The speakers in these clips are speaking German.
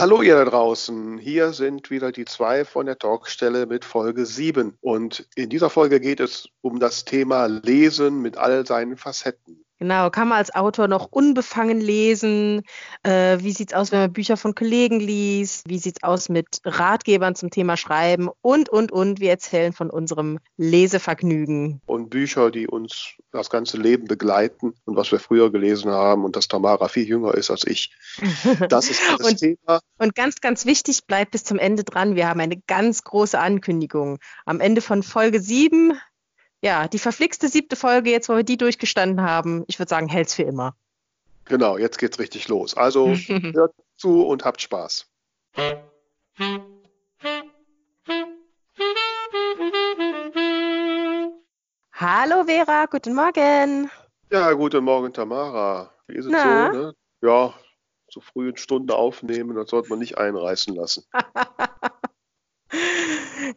Hallo ihr da draußen, hier sind wieder die zwei von der Talkstelle mit Folge 7 und in dieser Folge geht es um das Thema Lesen mit all seinen Facetten. Genau, kann man als Autor noch unbefangen lesen? Äh, wie sieht's aus, wenn man Bücher von Kollegen liest? Wie sieht's aus mit Ratgebern zum Thema Schreiben? Und, und, und. Wir erzählen von unserem Lesevergnügen. Und Bücher, die uns das ganze Leben begleiten und was wir früher gelesen haben und dass Tamara viel jünger ist als ich. Das ist das und, Thema. Und ganz, ganz wichtig, bleibt bis zum Ende dran. Wir haben eine ganz große Ankündigung. Am Ende von Folge 7 ja, die verflixte siebte Folge, jetzt wo wir die durchgestanden haben, ich würde sagen, hält's für immer. Genau, jetzt geht's richtig los. Also hört zu und habt Spaß. Hallo Vera, guten Morgen. Ja, guten Morgen Tamara. Wie ist es Na? so? Ne? Ja, zu frühen Stunden aufnehmen, das sollte man nicht einreißen lassen.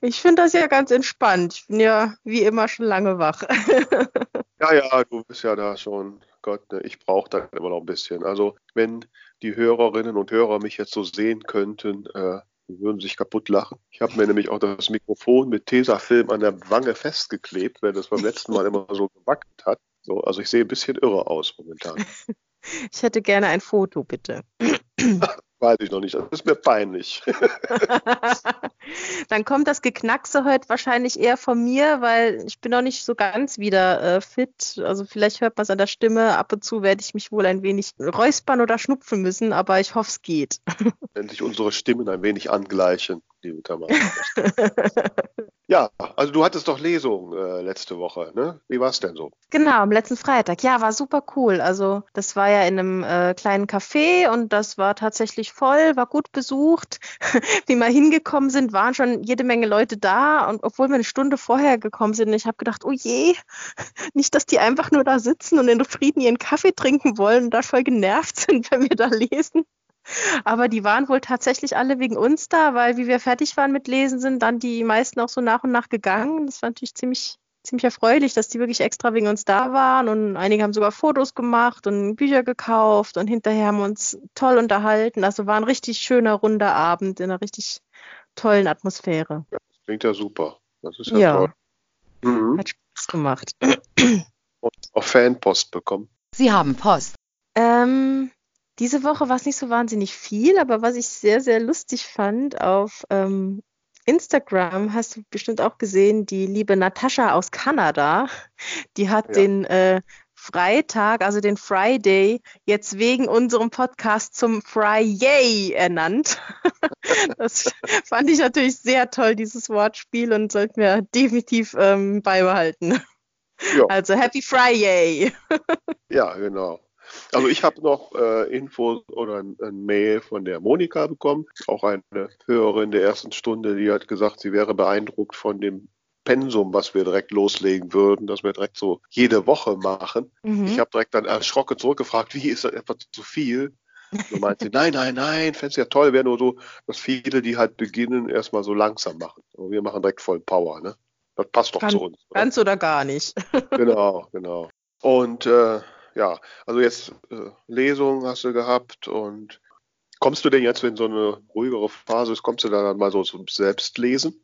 Ich finde das ja ganz entspannt. Ich bin ja wie immer schon lange wach. ja, ja, du bist ja da schon. Gott, ne, ich brauche da immer noch ein bisschen. Also, wenn die Hörerinnen und Hörer mich jetzt so sehen könnten, äh, die würden sich kaputt lachen. Ich habe mir nämlich auch das Mikrofon mit Tesafilm an der Wange festgeklebt, wenn es beim letzten Mal immer so gewackelt hat. So, also ich sehe ein bisschen irre aus momentan. Ich hätte gerne ein Foto, bitte. Weiß ich noch nicht. Das ist mir peinlich. Dann kommt das Geknackse heute wahrscheinlich eher von mir, weil ich bin noch nicht so ganz wieder äh, fit. Also vielleicht hört man es an der Stimme. Ab und zu werde ich mich wohl ein wenig räuspern oder schnupfen müssen, aber ich hoffe, es geht. Wenn sich unsere Stimmen ein wenig angleichen, liebe Tamara. Ja, also du hattest doch Lesung äh, letzte Woche, ne? Wie war es denn so? Genau, am letzten Freitag. Ja, war super cool. Also das war ja in einem äh, kleinen Café und das war tatsächlich voll, war gut besucht. Wie wir hingekommen sind, waren schon jede Menge Leute da und obwohl wir eine Stunde vorher gekommen sind, ich habe gedacht, oh je, nicht, dass die einfach nur da sitzen und in Frieden ihren Kaffee trinken wollen und da voll genervt sind, wenn wir da lesen. Aber die waren wohl tatsächlich alle wegen uns da, weil wie wir fertig waren mit Lesen, sind dann die meisten auch so nach und nach gegangen. Das war natürlich ziemlich, ziemlich erfreulich, dass die wirklich extra wegen uns da waren. Und einige haben sogar Fotos gemacht und Bücher gekauft und hinterher haben wir uns toll unterhalten. Also war ein richtig schöner, runder Abend in einer richtig tollen Atmosphäre. Ja, das klingt ja super. Das ist ja, ja. toll. Mhm. Hat Spaß gemacht. Und auch Fanpost bekommen. Sie haben Post. Ähm, diese Woche war es nicht so wahnsinnig viel, aber was ich sehr, sehr lustig fand auf ähm, Instagram, hast du bestimmt auch gesehen, die liebe Natascha aus Kanada, die hat ja. den äh, Freitag, also den Friday, jetzt wegen unserem Podcast zum Friday ernannt. das fand ich natürlich sehr toll, dieses Wortspiel, und sollten wir definitiv ähm, beibehalten. Ja. Also Happy Friday! ja, genau. Also ich habe noch äh, Infos oder ein, ein, Mail von der Monika bekommen, auch eine Hörerin der ersten Stunde, die hat gesagt, sie wäre beeindruckt von dem Pensum, was wir direkt loslegen würden, dass wir direkt so jede Woche machen. Mhm. Ich habe direkt dann erschrocken zurückgefragt, wie ist das etwa zu viel? So meint sie, nein, nein, nein, fände es ja toll, wäre nur so, dass viele, die halt beginnen, erstmal so langsam machen. Und wir machen direkt voll Power, ne? Das passt doch Kann, zu uns. Oder? Ganz oder gar nicht. genau, genau. Und äh, ja, also jetzt äh, Lesung hast du gehabt und kommst du denn jetzt in so eine ruhigere Phase, kommst du da dann mal so zum Selbstlesen?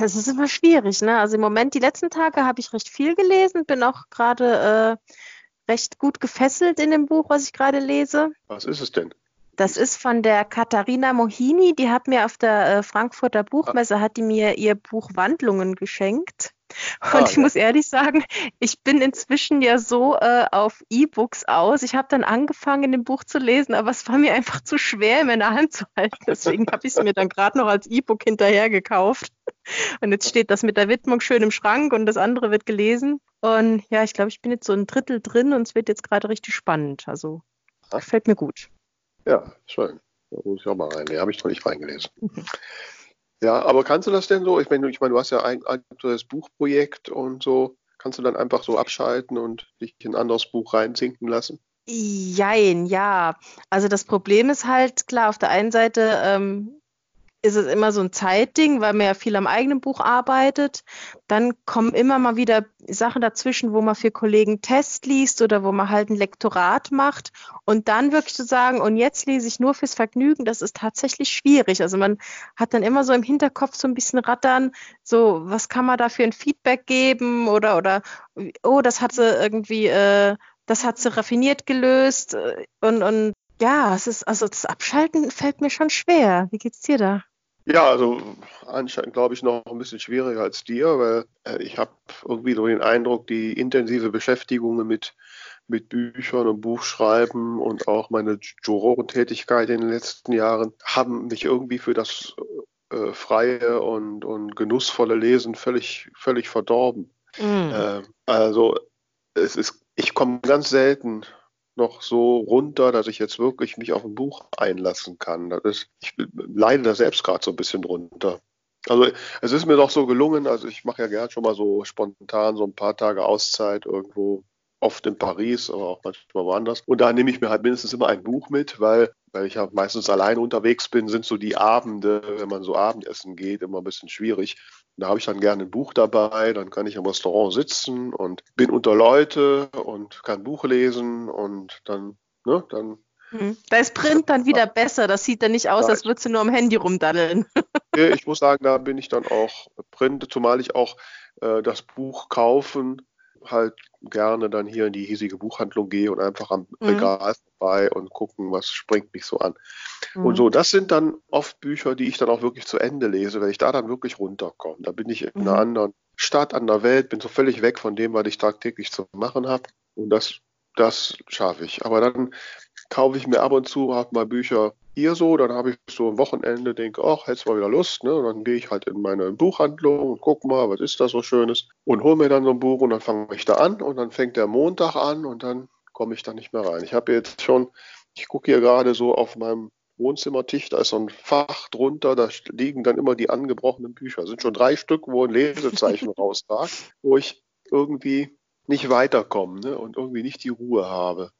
Es ist immer schwierig, ne? Also im Moment, die letzten Tage habe ich recht viel gelesen, bin auch gerade äh, recht gut gefesselt in dem Buch, was ich gerade lese. Was ist es denn? Das ist von der Katharina Mohini, die hat mir auf der äh, Frankfurter Buchmesse, hat die mir ihr Buch Wandlungen geschenkt. Und ah, ich ja. muss ehrlich sagen, ich bin inzwischen ja so äh, auf E-Books aus. Ich habe dann angefangen, in Buch zu lesen, aber es war mir einfach zu schwer, in meiner Hand zu halten. Deswegen habe ich es mir dann gerade noch als E-Book hinterher gekauft. Und jetzt steht das mit der Widmung schön im Schrank und das andere wird gelesen. Und ja, ich glaube, ich bin jetzt so ein Drittel drin und es wird jetzt gerade richtig spannend. Also gefällt mir gut. Ja, schön. Da muss ich auch mal rein. Nee, habe ich noch nicht reingelesen. Ja, aber kannst du das denn so? Ich meine, ich meine, du hast ja ein aktuelles Buchprojekt und so. Kannst du dann einfach so abschalten und dich in ein anderes Buch reinsinken lassen? Jein, ja. Also das Problem ist halt, klar, auf der einen Seite ähm, ist es immer so ein Zeitding, weil man ja viel am eigenen Buch arbeitet. Dann kommen immer mal wieder Sachen dazwischen, wo man für Kollegen Test liest oder wo man halt ein Lektorat macht. Und dann wirklich zu sagen, und jetzt lese ich nur fürs Vergnügen, das ist tatsächlich schwierig. Also man hat dann immer so im Hinterkopf so ein bisschen rattern, so, was kann man da für ein Feedback geben oder, oder, oh, das hat sie irgendwie, äh, das hat sie raffiniert gelöst und, und ja, es ist, also das Abschalten fällt mir schon schwer. Wie geht's dir da? Ja, also anscheinend glaube ich noch ein bisschen schwieriger als dir, weil äh, ich habe irgendwie so den Eindruck, die intensive Beschäftigung mit, mit Büchern und Buchschreiben und auch meine Jurorentätigkeit in den letzten Jahren haben mich irgendwie für das äh, freie und, und genussvolle Lesen völlig, völlig verdorben. Mm. Äh, also es ist, ich komme ganz selten noch so runter, dass ich jetzt wirklich mich auf ein Buch einlassen kann. Das ist, ich leide da selbst gerade so ein bisschen drunter. Also es ist mir doch so gelungen, also ich mache ja gern schon mal so spontan so ein paar Tage Auszeit irgendwo, oft in Paris, aber auch manchmal woanders. Und da nehme ich mir halt mindestens immer ein Buch mit, weil, weil ich ja meistens alleine unterwegs bin, sind so die Abende, wenn man so Abendessen geht, immer ein bisschen schwierig. Da habe ich dann gerne ein Buch dabei, dann kann ich im Restaurant sitzen und bin unter Leute und kann Buch lesen und dann, ne, dann. Hm. Da ist Print dann wieder besser. Das sieht dann nicht aus, als würdest du nur am Handy rumdaddeln. ich muss sagen, da bin ich dann auch Print, zumal ich auch äh, das Buch kaufen halt gerne dann hier in die hiesige Buchhandlung gehe und einfach am mhm. Regal vorbei und gucken, was springt mich so an. Mhm. Und so, das sind dann oft Bücher, die ich dann auch wirklich zu Ende lese, wenn ich da dann wirklich runterkomme. Da bin ich in mhm. einer anderen Stadt, an der Welt, bin so völlig weg von dem, was ich tagtäglich zu machen habe. Und das, das schaffe ich. Aber dann kaufe ich mir ab und zu halt mal Bücher hier so, dann habe ich so ein Wochenende, denke, ach, hättest mal wieder Lust, ne? Und dann gehe ich halt in meine Buchhandlung und guck mal, was ist da so Schönes und hole mir dann so ein Buch und dann fange ich da an und dann fängt der Montag an und dann komme ich da nicht mehr rein. Ich habe jetzt schon, ich gucke hier gerade so auf meinem Wohnzimmertisch, da ist so ein Fach drunter, da liegen dann immer die angebrochenen Bücher. Das sind schon drei Stück, wo ein Lesezeichen rausragt, wo ich irgendwie nicht weiterkomme ne? und irgendwie nicht die Ruhe habe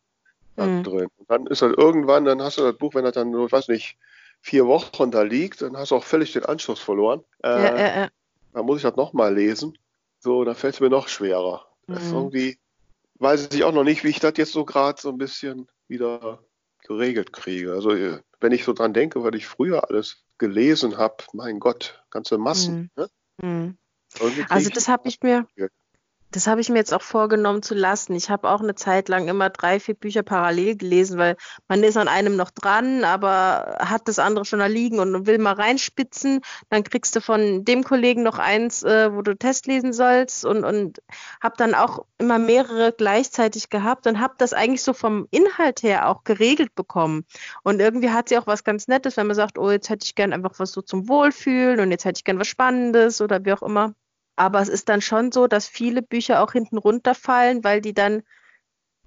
mhm. drin. Und dann ist halt irgendwann, dann hast du das Buch, wenn das dann nur, ich weiß nicht, vier Wochen da liegt, dann hast du auch völlig den Anschluss verloren. Äh, ja, ja, ja. Dann muss ich das nochmal lesen. So, dann fällt es mir noch schwerer. Mhm. Das ist irgendwie, weiß ich auch noch nicht, wie ich das jetzt so gerade so ein bisschen wieder geregelt kriege. Also äh, wenn ich so dran denke, was ich früher alles gelesen habe, mein Gott, ganze Massen. Mhm. Ne? Mhm. Also das habe ich mir, das habe ich mir jetzt auch vorgenommen zu lassen. Ich habe auch eine Zeit lang immer drei, vier Bücher parallel gelesen, weil man ist an einem noch dran, aber hat das andere schon da liegen und will mal reinspitzen. Dann kriegst du von dem Kollegen noch eins, äh, wo du Test lesen sollst und, und habe dann auch immer mehrere gleichzeitig gehabt und habe das eigentlich so vom Inhalt her auch geregelt bekommen. Und irgendwie hat sie auch was ganz Nettes, wenn man sagt, oh, jetzt hätte ich gern einfach was so zum Wohlfühlen und jetzt hätte ich gern was Spannendes oder wie auch immer. Aber es ist dann schon so, dass viele Bücher auch hinten runterfallen, weil die dann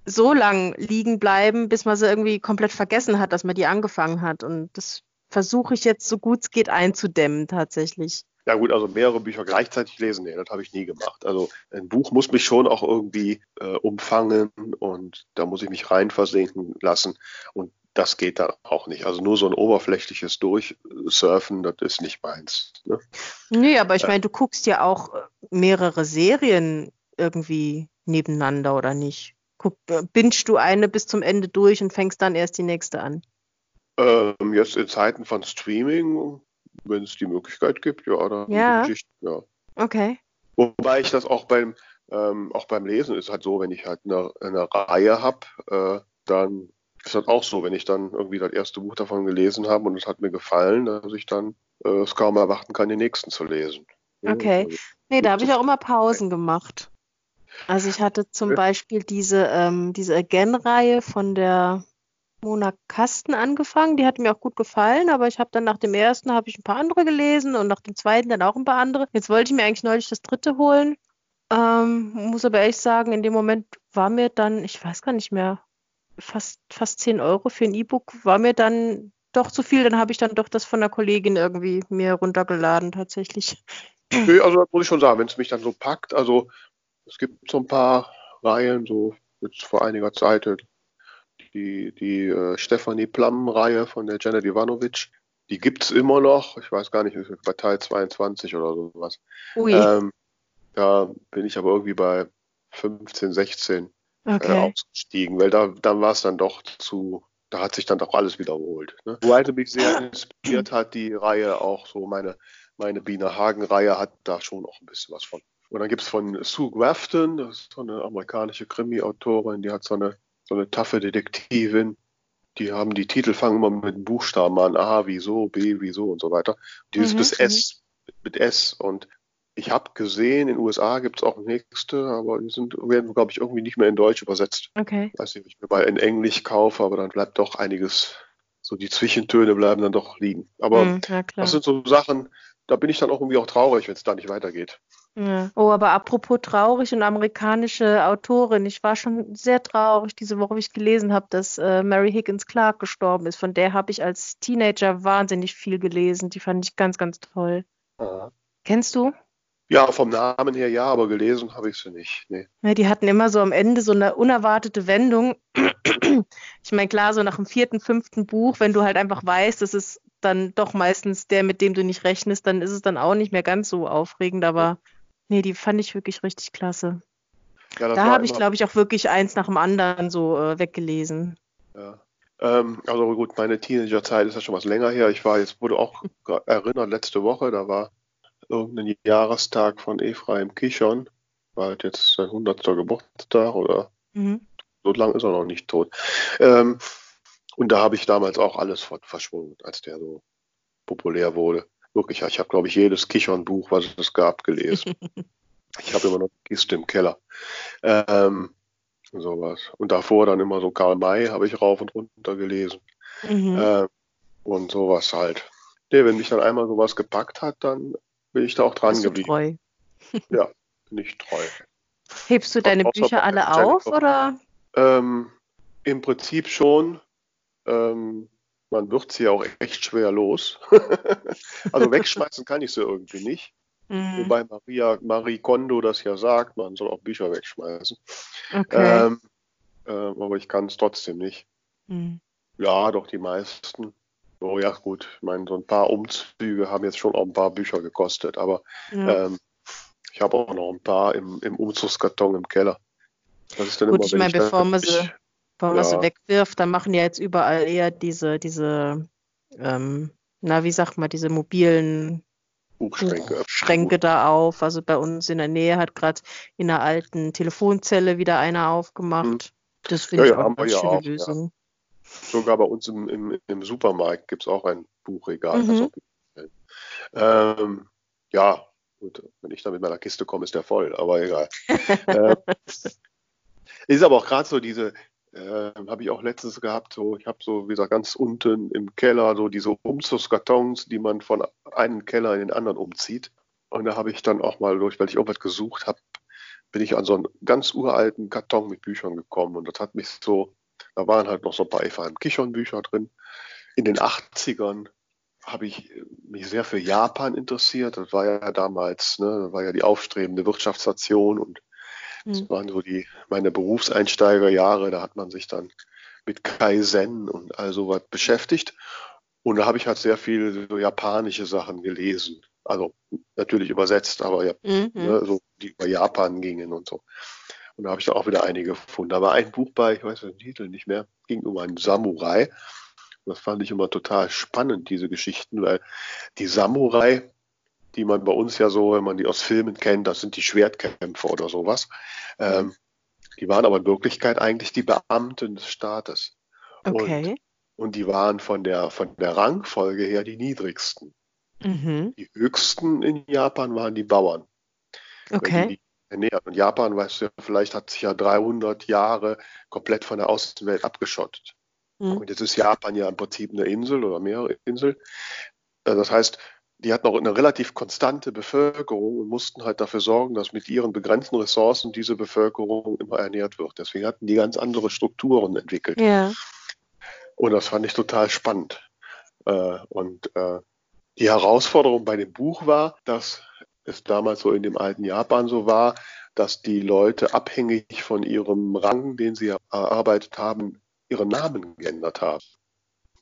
so lang liegen bleiben, bis man sie irgendwie komplett vergessen hat, dass man die angefangen hat. Und das versuche ich jetzt so gut es geht einzudämmen tatsächlich. Ja gut, also mehrere Bücher gleichzeitig lesen, nee, das habe ich nie gemacht. Also ein Buch muss mich schon auch irgendwie äh, umfangen und da muss ich mich reinversinken lassen. Und das geht dann auch nicht. Also nur so ein oberflächliches Durchsurfen, das ist nicht meins. Ne? Nee, aber ich meine, du guckst ja auch äh, mehrere Serien irgendwie nebeneinander oder nicht? Guck, äh, bingst du eine bis zum Ende durch und fängst dann erst die nächste an? Ähm, jetzt in Zeiten von Streaming, wenn es die Möglichkeit gibt, ja, dann ja. Ja. Okay. Wobei ich das auch beim, ähm, auch beim Lesen ist halt so, wenn ich halt eine, eine Reihe habe, äh, dann ist das auch so, wenn ich dann irgendwie das erste Buch davon gelesen habe und es hat mir gefallen, dass ich dann äh, es kaum erwarten kann, den nächsten zu lesen. Okay. Also, nee, da habe ich auch immer Pausen gemacht. Also ich hatte zum Beispiel diese, ähm, diese Again-Reihe von der Mona Kasten angefangen. Die hat mir auch gut gefallen, aber ich habe dann nach dem ersten habe ich ein paar andere gelesen und nach dem zweiten dann auch ein paar andere. Jetzt wollte ich mir eigentlich neulich das dritte holen. Ähm, muss aber ehrlich sagen, in dem Moment war mir dann, ich weiß gar nicht mehr, fast, fast 10 Euro für ein E-Book war mir dann doch zu viel. Dann habe ich dann doch das von der Kollegin irgendwie mir runtergeladen tatsächlich. Nee, also das muss ich schon sagen, wenn es mich dann so packt. Also es gibt so ein paar Reihen, so jetzt vor einiger Zeit die, die äh, Stefanie Plum-Reihe von der Janet Ivanovic. Die gibt es immer noch. Ich weiß gar nicht, bei Teil 22 oder sowas. Ui. Ähm, da bin ich aber irgendwie bei 15, 16 äh, Okay. ausgestiegen, weil da, da war es dann doch zu, da hat sich dann doch alles wiederholt. Ne? Wobei sie mich sehr inspiriert hat, die Reihe auch so, meine, meine Biene Hagen-Reihe hat da schon auch ein bisschen was von. Und dann gibt es von Sue Grafton, das ist so eine amerikanische Krimi-Autorin, die hat so eine, so eine taffe Detektivin. Die haben die Titel fangen immer mit Buchstaben an, A, wieso, B, wieso und so weiter. Die ist Mhm, bis mhm. S, mit S. Und ich habe gesehen, in den USA gibt es auch nächste, aber die sind, werden, glaube ich, irgendwie nicht mehr in Deutsch übersetzt. Okay. Weiß nicht, ob ich mir mal in Englisch kaufe, aber dann bleibt doch einiges, so die Zwischentöne bleiben dann doch liegen. Aber Hm, ja, klar. das sind so Sachen, da bin ich dann auch irgendwie auch traurig, wenn es da nicht weitergeht. Ja. Oh, aber apropos traurig und amerikanische Autorin, ich war schon sehr traurig diese Woche, wie ich gelesen habe, dass äh, Mary Higgins Clark gestorben ist. Von der habe ich als Teenager wahnsinnig viel gelesen. Die fand ich ganz, ganz toll. Kennst du? Ja, vom Namen her ja, aber gelesen habe ich sie nicht. Nee. Ja, die hatten immer so am Ende so eine unerwartete Wendung. Ich meine, klar, so nach dem vierten, fünften Buch, wenn du halt einfach weißt, das ist dann doch meistens der, mit dem du nicht rechnest, dann ist es dann auch nicht mehr ganz so aufregend, aber nee, die fand ich wirklich richtig klasse. Ja, Da habe ich, glaube ich, auch wirklich eins nach dem anderen so äh, weggelesen. Ja. Ähm, also gut, meine Teenagerzeit ist ja schon was länger her. Ich war jetzt, wurde auch erinnert letzte Woche, da war irgendein Jahrestag von Ephraim Kichon. War halt jetzt sein 100. Geburtstag oder Mhm. so lang ist er noch nicht tot. Ähm, und da habe ich damals auch alles verschwunden, als der so populär wurde. Wirklich, ich habe, glaube ich, jedes Kichon-Buch, was es gab, gelesen. ich habe immer noch eine Kiste im Keller. Ähm, sowas. Und davor dann immer so Karl May habe ich rauf und runter gelesen. Mhm. Äh, und sowas halt. Nee, wenn mich dann einmal sowas gepackt hat, dann bin ich da auch dran Bist geblieben. treu? Bin ich treu. Hebst du deine Bücher alle auf oder? Ähm, Im Prinzip schon. Ähm, man wird sie ja auch echt schwer los. also wegschmeißen kann ich sie irgendwie nicht. Mhm. Wobei Maria, Marie Kondo das ja sagt, man soll auch Bücher wegschmeißen. Okay. Ähm, ähm, aber ich kann es trotzdem nicht. Mhm. Ja, doch die meisten. Oh ja, gut. Ich meine, so ein paar Umzüge haben jetzt schon auch ein paar Bücher gekostet, aber Ja. ähm, ich habe auch noch ein paar im, im Umzugskarton im Keller. Das ist dann Gut, immer, ich meine, bevor man sie, bevor man sie wegwirft, dann machen ja jetzt überall eher diese, diese, ähm, na, wie sagt man, diese mobilen Buchschränke. Schränke da auf. Also bei uns in der Nähe hat gerade in einer alten Telefonzelle wieder einer aufgemacht. Das finde Ja, ich ja, auch eine schöne auch. Lösung. Sogar bei uns im, im, im Supermarkt gibt es auch ein Buchregal. Mhm. ähm, ja, gut, wenn ich da mit meiner Kiste komme, ist der voll, aber egal. ähm, ist aber auch gerade so diese, äh, habe ich auch letztens gehabt, so, ich habe so, wie gesagt, ganz unten im Keller so diese Umzugskartons, die man von einem Keller in den anderen umzieht. Und da habe ich dann auch mal durch, weil ich irgendwas gesucht habe, bin ich an so einen ganz uralten Karton mit Büchern gekommen. Und das hat mich so, da waren halt noch so ein paar Ephraim Kichon Bücher drin. In den 80ern habe ich mich sehr für Japan interessiert. Das war ja damals, ne, war ja die aufstrebende Wirtschaftsnation und das Hm. waren so die meine Berufseinsteigerjahre. Da hat man sich dann mit Kaizen und all sowas beschäftigt. Und da habe ich halt sehr viel so japanische Sachen gelesen. Also natürlich übersetzt, aber ja, Mhm. ne, so, die über Japan gingen und so. Und da habe ich dann auch wieder einige gefunden. Da war ein Buch bei, ich weiß den Titel nicht mehr, ging um einen Samurai. Und das fand ich immer total spannend, diese Geschichten, weil die Samurai, die man bei uns ja so, wenn man die aus Filmen kennt, das sind die Schwertkämpfer oder sowas. Ähm, die waren aber in Wirklichkeit eigentlich die Beamten des Staates. Okay. Und die waren von der, von der Rangfolge her die niedrigsten. Mhm. Die höchsten in Japan waren die Bauern. Okay. Die, die ernähren. Und Japan, weißt du, ja, vielleicht hat sich ja 300 Jahre komplett von der Außenwelt abgeschottet. Mhm. Und jetzt ist Japan ja im Prinzip eine Insel oder mehrere Inseln. Äh, Das heißt, die hatten auch eine relativ konstante Bevölkerung und mussten halt dafür sorgen, dass mit ihren begrenzten Ressourcen diese Bevölkerung immer ernährt wird. Deswegen hatten die ganz andere Strukturen entwickelt. Ja. Und das fand ich total spannend. Äh, Und äh, die Herausforderung bei dem Buch war, dass es damals so in dem alten Japan so war, dass die Leute abhängig von ihrem Rang, den sie erarbeitet haben, ihren Namen geändert haben.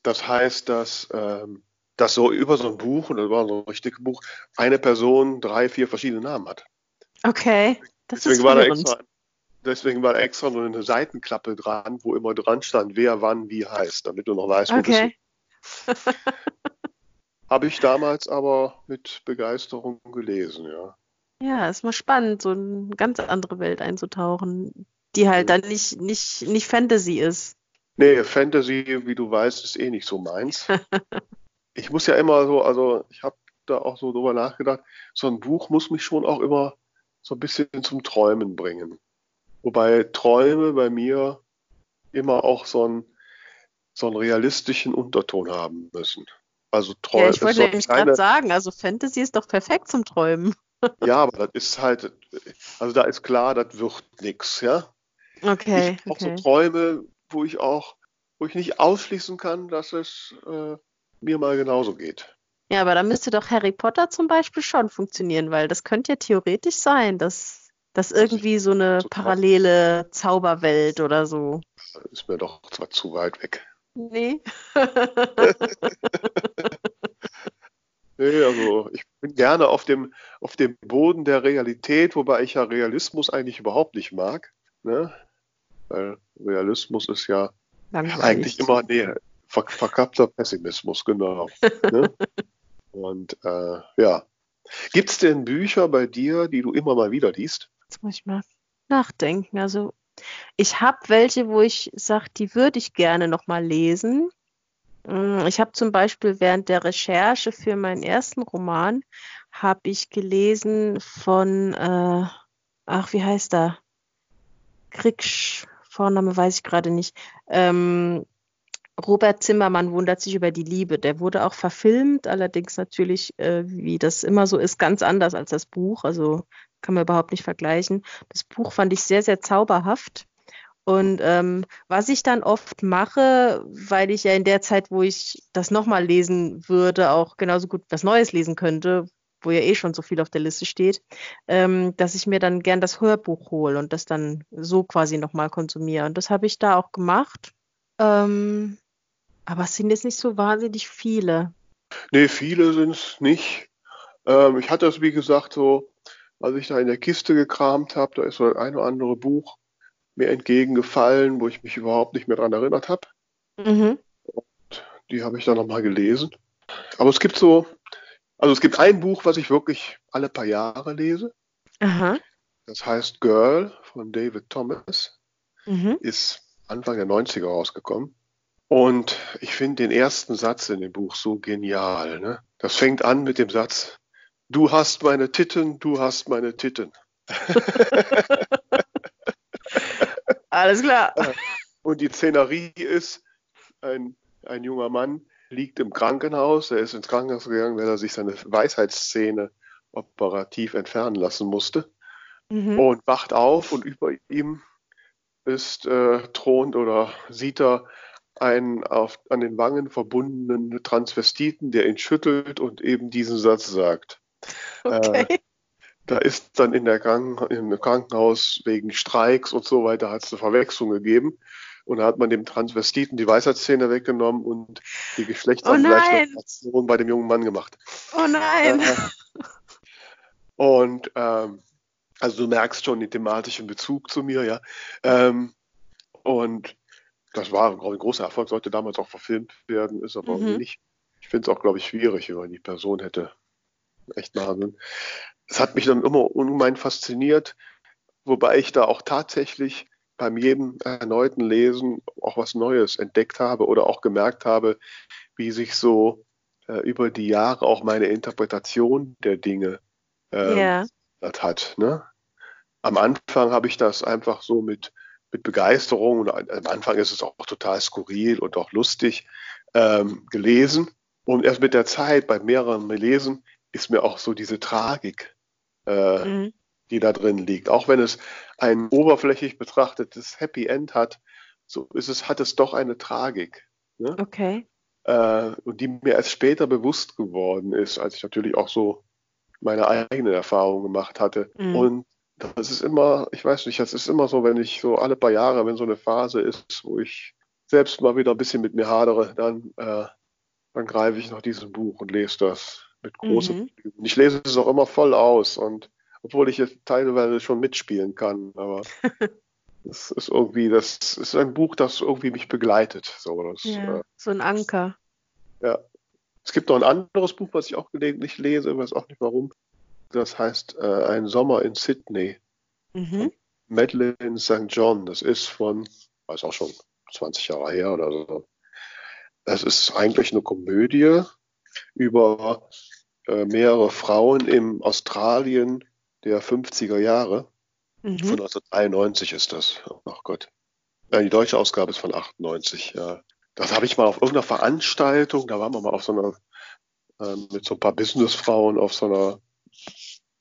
Das heißt, dass ähm, dass so über so ein Buch, und das war so ein richtiges Buch, eine Person drei, vier verschiedene Namen hat. Okay, das deswegen ist war, da extra, deswegen war da extra so eine Seitenklappe dran, wo immer dran stand, wer wann wie heißt, damit du noch weißt, wo Okay. du. Habe ich damals aber mit Begeisterung gelesen, ja. Ja, ist mal spannend, so eine ganz andere Welt einzutauchen, die halt dann nicht, nicht, nicht Fantasy ist. Nee, Fantasy, wie du weißt, ist eh nicht so meins. Ich muss ja immer so, also ich habe da auch so drüber nachgedacht, so ein Buch muss mich schon auch immer so ein bisschen zum Träumen bringen. Wobei Träume bei mir immer auch so einen, so einen realistischen Unterton haben müssen. Also Ja, Träume. ich wollte nämlich gerade sagen, also Fantasy ist doch perfekt zum Träumen. Ja, aber das ist halt, also da ist klar, das wird nichts, ja. Okay, ich auch okay. so Träume, wo ich auch, wo ich nicht ausschließen kann, dass es äh, mir mal genauso geht. Ja, aber da müsste doch Harry Potter zum Beispiel schon funktionieren, weil das könnte ja theoretisch sein, dass das irgendwie so eine parallele Zauberwelt oder so. Ist mir doch zwar zu weit weg. Nee. Nee, also ich bin gerne auf dem, auf dem Boden der Realität, wobei ich ja Realismus eigentlich überhaupt nicht mag. Ne? Weil Realismus ist ja Langweilig. eigentlich immer, nee, ver verkappter Pessimismus, genau. ne? Und äh, ja. Gibt es denn Bücher bei dir, die du immer mal wieder liest? Jetzt muss ich mal nachdenken. Also ich habe welche, wo ich sage, die würde ich gerne noch mal lesen. Mm, Ich habe zum Beispiel während der Recherche für meinen ersten Roman habe ich gelesen von, äh, ach, wie heißt er? Kriegsch, Vorname weiß ich gerade nicht. Ähm, Robert Zimmermann wundert sich über die Liebe. Der wurde auch verfilmt, allerdings natürlich, äh, wie das immer so ist, ganz anders als das Buch. Also kann man überhaupt nicht vergleichen. Das Buch fand ich sehr, sehr zauberhaft. Und ähm, was ich dann oft mache, weil ich ja in der Zeit, wo ich das nochmal lesen würde, auch genauso gut was Neues lesen könnte, wo ja eh schon so viel auf der Liste steht, ähm, dass ich mir dann gern das Hörbuch hole und das dann so quasi nochmal konsumiere. Und das habe ich da auch gemacht. Ähm, aber es sind jetzt nicht so wahnsinnig viele. Nee, viele sind es nicht. Ähm, ich hatte das, wie gesagt, so, als ich da in der Kiste gekramt habe, da ist so ein oder andere Buch mir entgegengefallen, wo ich mich überhaupt nicht mehr dran erinnert habe. Mhm. Die habe ich dann nochmal gelesen. Aber es gibt so, also es gibt ein Buch, was ich wirklich alle paar Jahre lese. Aha. Das heißt Girl von David Thomas. Mhm. Ist Anfang der 90er rausgekommen. Und ich finde den ersten Satz in dem Buch so genial. Ne? Das fängt an mit dem Satz, du hast meine Titten, du hast meine Titten. Alles klar. Und die Szenerie ist, ein, ein junger Mann liegt im Krankenhaus, er ist ins Krankenhaus gegangen, weil er sich seine Weisheitszähne operativ entfernen lassen musste Mhm. und wacht auf und über ihm ist äh, thront oder sieht er einen auf, an den Wangen verbundenen Transvestiten, der ihn schüttelt und eben diesen Satz sagt. Okay. Da ist dann in der Kranken im Krankenhaus wegen Streiks und so weiter hat es eine Verwechslung gegeben. Und da hat man dem Transvestiten die Weisheitszähne weggenommen und die Geschlechtsangleichung bei dem jungen Mann gemacht. Oh nein. Äh, und ähm, also du merkst schon den thematischen Bezug zu mir, ja. Ähm, und das war glaube ich, ein großer Erfolg, sollte damals auch verfilmt werden, ist aber Mhm. nicht. Ich finde es auch, glaube ich, schwierig, wenn man die Person hätte echt machen Es hat mich dann immer ungemein fasziniert, wobei ich da auch tatsächlich beim jedem erneuten Lesen auch was Neues entdeckt habe oder auch gemerkt habe, wie sich so äh, über die Jahre auch meine Interpretation der Dinge ähm, das hat. Ne? Am Anfang habe ich das einfach so mit, mit Begeisterung und am Anfang ist es auch total skurril und auch lustig ähm, gelesen. Und erst mit der Zeit, bei mehreren Lesen, ist mir auch so diese Tragik, äh, Mhm. die da drin liegt. Auch wenn es ein oberflächlich betrachtetes Happy End hat, so ist es, hat es doch eine Tragik. Ne? Okay. äh, und die mir erst später bewusst geworden ist, als ich natürlich auch so meine eigenen Erfahrungen gemacht hatte. Mhm. Und das ist immer, ich weiß nicht, das ist immer so, wenn ich so alle paar Jahre, wenn so eine Phase ist, wo ich selbst mal wieder ein bisschen mit mir hadere, dann, äh, dann greife ich nach diesem Buch und lese das mit großem mhm. Ich lese es auch immer voll aus und obwohl ich jetzt teilweise schon mitspielen kann, aber es ist irgendwie, das ist ein Buch, das irgendwie mich begleitet. So, das, ja, äh, so ein Anker. Ja. Es gibt noch ein anderes Buch, was ich auch gelegentlich lese, weiß auch nicht warum. Das heißt äh, Ein Sommer in Sydney. Mhm. Madeleine St. John. Das ist von, weiß auch schon 20 Jahre her oder so. Das ist eigentlich eine Komödie über äh, mehrere Frauen im Australien der 50er Jahre. Mhm. Von 1993 ist das. Ach Gott. Ja, die deutsche Ausgabe ist von 98, ja. Das habe ich mal auf irgendeiner Veranstaltung, da waren wir mal auf so einer, äh, mit so ein paar Businessfrauen auf so einer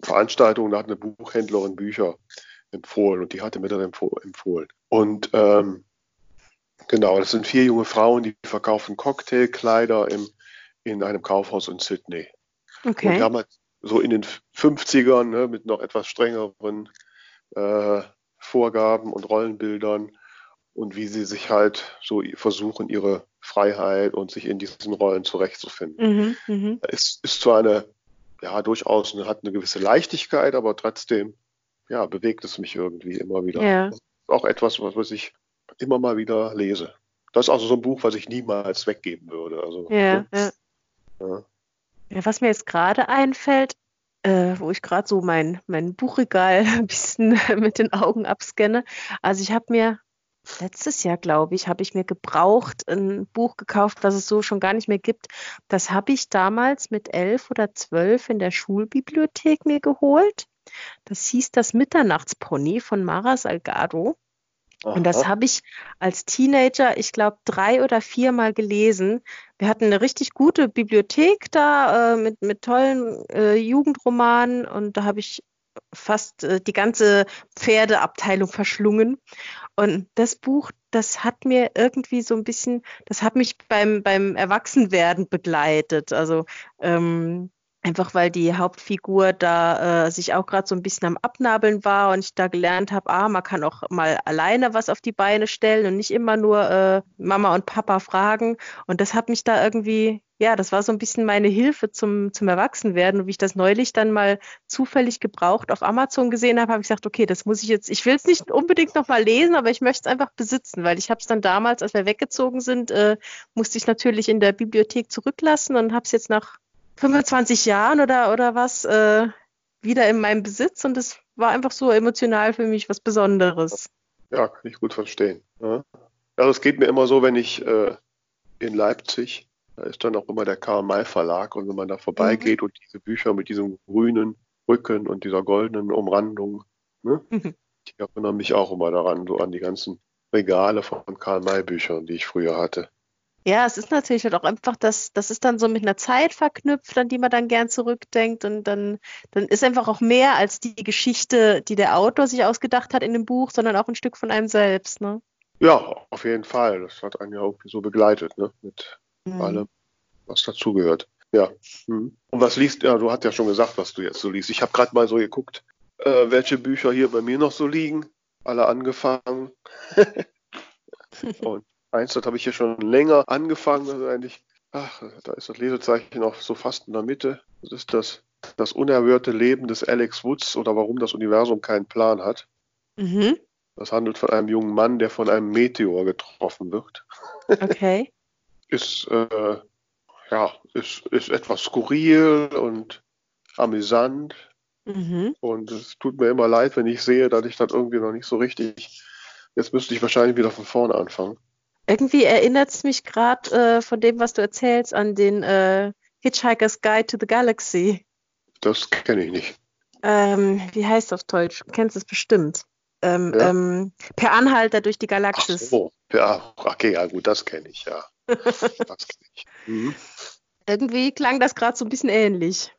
Veranstaltung, da hat eine Buchhändlerin Bücher empfohlen und die hatte mir dann empfohlen. Und ähm, genau, das sind vier junge Frauen, die verkaufen Cocktailkleider im, in einem Kaufhaus in Sydney. Okay. Und damals so in den 50ern ne, mit noch etwas strengeren äh, Vorgaben und Rollenbildern und wie sie sich halt so versuchen, ihre Freiheit und sich in diesen Rollen zurechtzufinden. Mhm, mh. Es ist zwar eine, ja, durchaus eine, hat eine gewisse Leichtigkeit, aber trotzdem, ja, bewegt es mich irgendwie immer wieder. Ja. Das ist auch etwas, was ich immer mal wieder lese. Das ist also so ein Buch, was ich niemals weggeben würde. Also, ja, ne? ja. ja. Ja, was mir jetzt gerade einfällt, äh, wo ich gerade so mein, mein Buchregal ein bisschen mit den Augen abscanne. Also ich habe mir letztes Jahr, glaube ich, habe ich mir gebraucht ein Buch gekauft, was es so schon gar nicht mehr gibt. Das habe ich damals mit elf oder zwölf in der Schulbibliothek mir geholt. Das hieß das Mitternachtspony von Mara Salgado. Und das habe ich als Teenager, ich glaube, drei oder viermal gelesen. Wir hatten eine richtig gute Bibliothek da äh, mit, mit tollen äh, Jugendromanen und da habe ich fast äh, die ganze Pferdeabteilung verschlungen. Und das Buch, das hat mir irgendwie so ein bisschen, das hat mich beim, beim Erwachsenwerden begleitet. Also ähm, Einfach weil die Hauptfigur da äh, sich auch gerade so ein bisschen am Abnabeln war und ich da gelernt habe, ah, man kann auch mal alleine was auf die Beine stellen und nicht immer nur äh, Mama und Papa fragen. Und das hat mich da irgendwie, ja, das war so ein bisschen meine Hilfe zum, zum Erwachsenwerden. Und wie ich das neulich dann mal zufällig gebraucht auf Amazon gesehen habe, habe ich gesagt, okay, das muss ich jetzt, ich will es nicht unbedingt nochmal lesen, aber ich möchte es einfach besitzen, weil ich habe es dann damals, als wir weggezogen sind, äh, musste ich natürlich in der Bibliothek zurücklassen und habe es jetzt nach 25 Jahren oder, oder was äh, wieder in meinem Besitz und es war einfach so emotional für mich was Besonderes. Ja, kann ich gut verstehen. Ja. Also es geht mir immer so, wenn ich äh, in Leipzig, da ist dann auch immer der Karl May Verlag und wenn man da vorbeigeht mhm. und diese Bücher mit diesem grünen Rücken und dieser goldenen Umrandung, ne, mhm. die erinnern mich auch immer daran, so an die ganzen Regale von Karl May Büchern, die ich früher hatte. Ja, es ist natürlich halt auch einfach, das, das ist dann so mit einer Zeit verknüpft, an die man dann gern zurückdenkt und dann, dann ist einfach auch mehr als die Geschichte, die der Autor sich ausgedacht hat in dem Buch, sondern auch ein Stück von einem selbst, ne? Ja, auf jeden Fall. Das hat einen ja irgendwie so begleitet, ne? Mit mhm. allem, was dazugehört. Ja. Mhm. Und was liest, ja, du hast ja schon gesagt, was du jetzt so liest. Ich habe gerade mal so geguckt, äh, welche Bücher hier bei mir noch so liegen. Alle angefangen. und eins, das habe ich hier schon länger angefangen. Also eigentlich, ach, da ist das Lesezeichen auch so fast in der Mitte. Das ist das, das unerhörte Leben des Alex Woods oder warum das Universum keinen Plan hat. Mhm. Das handelt von einem jungen Mann, der von einem Meteor getroffen wird. Okay. ist, äh, ja, ist, ist etwas skurril und amüsant. Mhm. Und es tut mir immer leid, wenn ich sehe, dass ich das irgendwie noch nicht so richtig. Jetzt müsste ich wahrscheinlich wieder von vorne anfangen. Irgendwie erinnert es mich gerade äh, von dem, was du erzählst, an den äh, Hitchhiker's Guide to the Galaxy. Das kenne ich nicht. Ähm, wie heißt es auf Deutsch? Du kennst es bestimmt. Ähm, ja. ähm, per Anhalter durch die Galaxis. Ach so, ja, okay, ja gut, das kenne ich, ja. das kenn ich. Mhm. Irgendwie klang das gerade so ein bisschen ähnlich.